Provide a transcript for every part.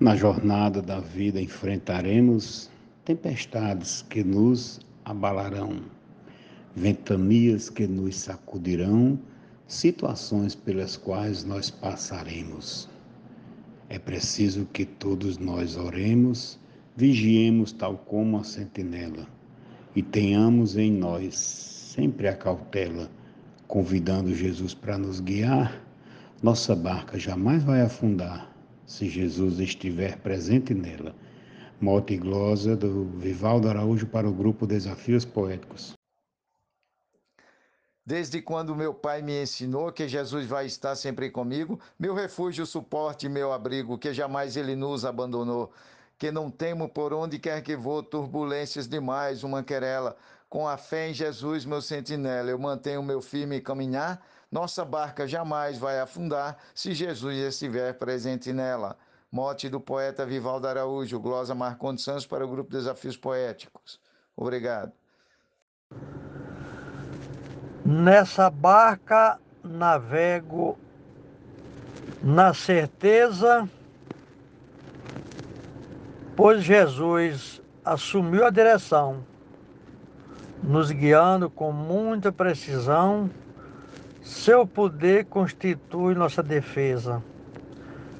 Na jornada da vida enfrentaremos tempestades que nos abalarão, ventanias que nos sacudirão, situações pelas quais nós passaremos. É preciso que todos nós oremos, vigiemos tal como a sentinela e tenhamos em nós sempre a cautela, convidando Jesus para nos guiar. Nossa barca jamais vai afundar se Jesus estiver presente nela. Mote e glosa do Vivaldo Araújo para o grupo Desafios Poéticos. Desde quando meu pai me ensinou que Jesus vai estar sempre comigo, meu refúgio, suporte, meu abrigo, que jamais ele nos abandonou. Que não temo por onde quer que vou turbulências demais, uma querela. Com a fé em Jesus, meu sentinela, eu mantenho meu firme caminhar nossa barca jamais vai afundar se Jesus estiver presente nela. Mote do poeta Vivaldo Araújo, glosa Marcondes Santos para o grupo Desafios Poéticos. Obrigado. Nessa barca navego na certeza, pois Jesus assumiu a direção, nos guiando com muita precisão seu poder constitui nossa defesa.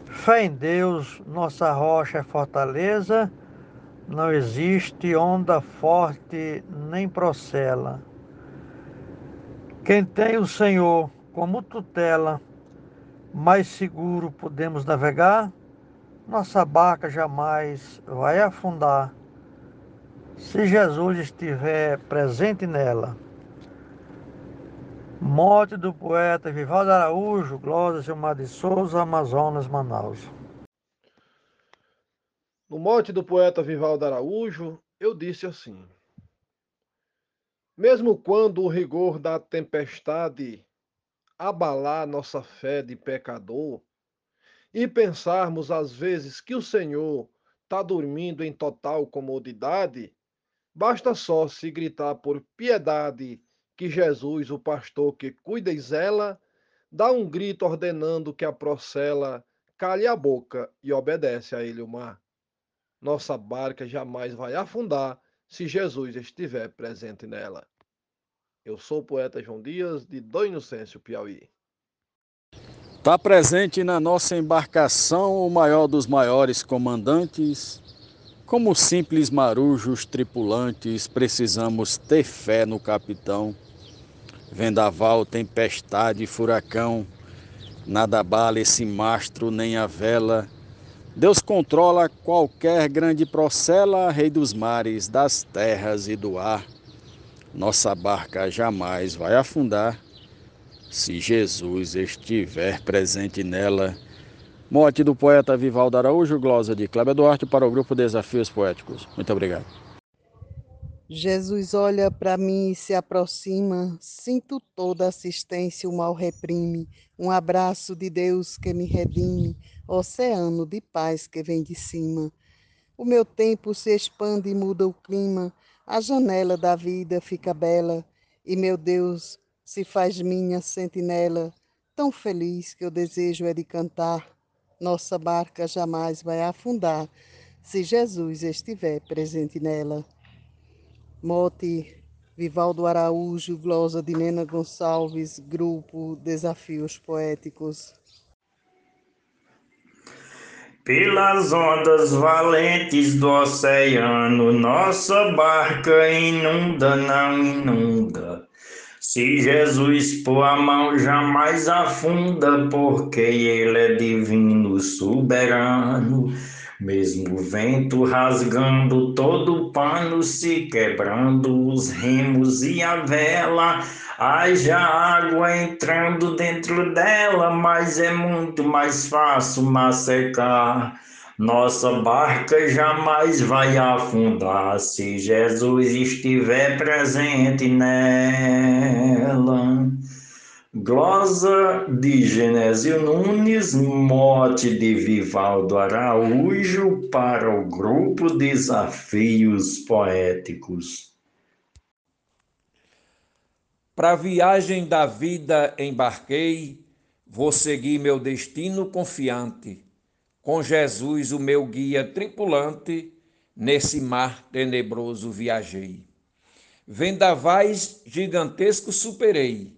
Fé em Deus, nossa rocha é fortaleza. Não existe onda forte nem procela. Quem tem o Senhor como tutela, mais seguro podemos navegar. Nossa barca jamais vai afundar se Jesus estiver presente nela. Morte do poeta Vivaldo Araújo, Glória Gilmar de Souza, Amazonas, Manaus. No mote do poeta Vivaldo Araújo, eu disse assim: Mesmo quando o rigor da tempestade abalar nossa fé de pecador, e pensarmos às vezes que o Senhor está dormindo em total comodidade, basta só se gritar por piedade que Jesus, o pastor que cuida e zela, dá um grito ordenando que a procela calhe a boca e obedece a ele o mar. Nossa barca jamais vai afundar se Jesus estiver presente nela. Eu sou o poeta João Dias, de Dom Inocêncio, Piauí. Está presente na nossa embarcação o maior dos maiores comandantes. Como simples marujos tripulantes, precisamos ter fé no capitão vendaval, tempestade, furacão, nada bala esse mastro nem a vela. Deus controla qualquer grande procela, Rei dos mares, das terras e do ar. Nossa barca jamais vai afundar se Jesus estiver presente nela. Morte do poeta Vivaldo Araújo, glosa de Cléber Duarte para o grupo Desafios Poéticos. Muito obrigado. Jesus olha para mim e se aproxima, sinto toda assistência, o mal reprime, um abraço de Deus que me redime, oceano de paz que vem de cima. O meu tempo se expande e muda o clima, a janela da vida fica bela, e meu Deus se faz minha sentinela, tão feliz que o desejo é de cantar. Nossa barca jamais vai afundar, se Jesus estiver presente nela. Mote Vivaldo Araújo, glosa de Nena Gonçalves, grupo Desafios Poéticos. Pelas ondas valentes do oceano, nossa barca inunda, não inunda. Se Jesus pôr a mão, jamais afunda, porque Ele é divino, soberano. Mesmo o vento rasgando todo o pano, se quebrando os remos e a vela, haja água entrando dentro dela, mas é muito mais fácil macecar. Nossa barca jamais vai afundar se Jesus estiver presente nela. Glosa de Genésio Nunes, mote de Vivaldo Araújo para o grupo Desafios Poéticos. Para a viagem da vida embarquei, vou seguir meu destino confiante. com Jesus, o meu guia tripulante, nesse mar tenebroso viajei. Vendavais gigantescos superei,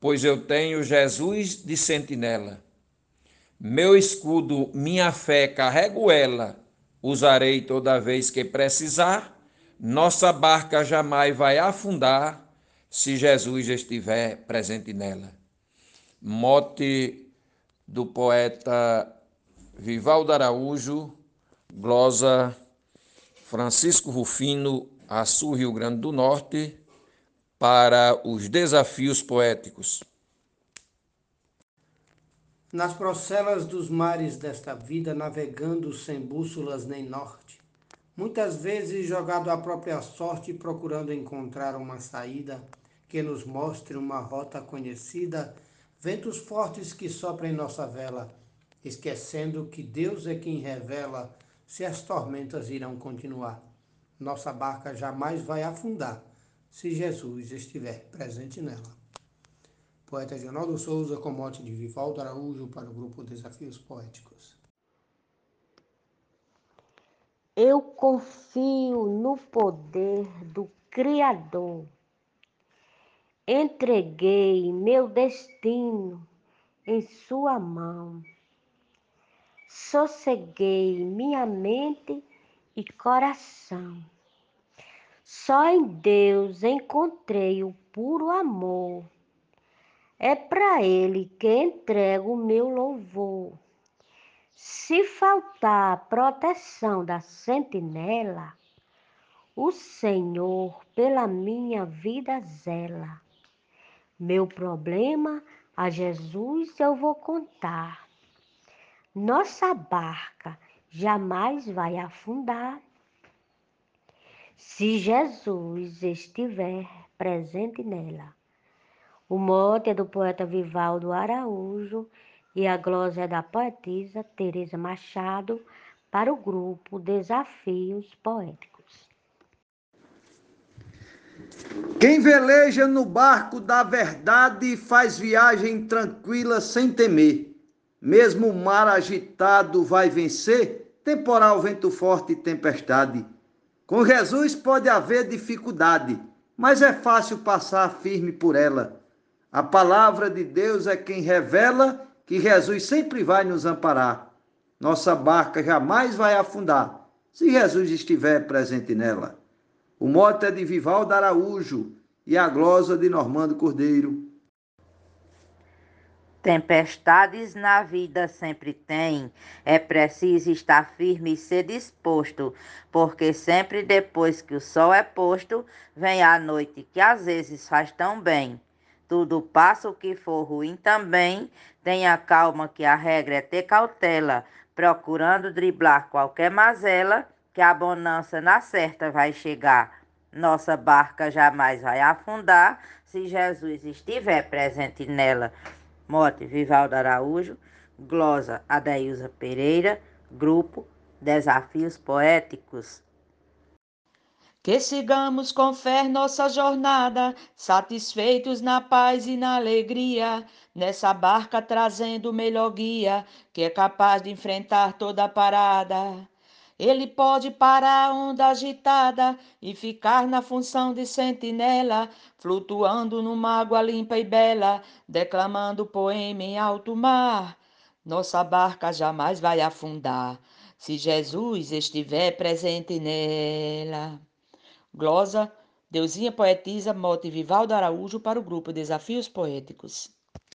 pois eu tenho Jesus de sentinela. Meu escudo, minha fé, carrego ela, usarei toda vez que precisar. Nossa barca jamais vai afundar se Jesus estiver presente nela. Mote do poeta Vivaldo Araújo, glosa Francisco Rufino, Açu, Rio Grande do Norte, para os desafios poéticos. Nas procelas dos mares desta vida, navegando sem bússolas nem norte, muitas vezes jogado à própria sorte, procurando encontrar uma saída que nos mostre uma rota conhecida, ventos fortes que sopram em nossa vela, esquecendo que Deus é quem revela se as tormentas irão continuar. Nossa barca jamais vai afundar se Jesus estiver presente nela. Poeta Ronaldo Souza com mote de Vivaldo Araújo para o grupo Desafios Poéticos. Eu confio no poder do Criador. Entreguei meu destino em Sua mão. Sosseguei minha mente e coração. Só em Deus encontrei o puro amor. É para Ele que entrego o meu louvor. Se faltar a proteção da sentinela, o Senhor pela minha vida zela. Meu problema a Jesus eu vou contar. Nossa barca jamais vai afundar. Se Jesus estiver presente nela. O mote é do poeta Vivaldo Araújo e a glória é da poetisa Teresa Machado para o grupo Desafios Poéticos. Quem veleja no barco da verdade faz viagem tranquila sem temer. Mesmo o mar agitado vai vencer, temporal, vento forte e tempestade. Com Jesus pode haver dificuldade, mas é fácil passar firme por ela. A palavra de Deus é quem revela que Jesus sempre vai nos amparar. Nossa barca jamais vai afundar se Jesus estiver presente nela. O mote é de Vivaldo Araújo e a glosa de Normando Cordeiro. Tempestades na vida sempre tem, é preciso estar firme e ser disposto, porque sempre depois que o sol é posto, vem a noite que às vezes faz tão bem. Tudo passa o que for ruim também, tenha calma que a regra é ter cautela, procurando driblar qualquer mazela, que a bonança na certa vai chegar. Nossa barca jamais vai afundar se Jesus estiver presente nela. Mote Vivaldo Araújo, glosa Adailza Pereira, grupo Desafios Poéticos. Que sigamos com fé nossa jornada, satisfeitos na paz e na alegria, nessa barca trazendo o melhor guia, que é capaz de enfrentar toda parada. Ele pode parar a onda agitada e ficar na função de sentinela, flutuando numa água limpa e bela, declamando poema em alto mar. Nossa barca jamais vai afundar, se Jesus estiver presente nela. Glosa, Deusinha Poetisa, Mote Vivaldo Araújo para o grupo Desafios Poéticos.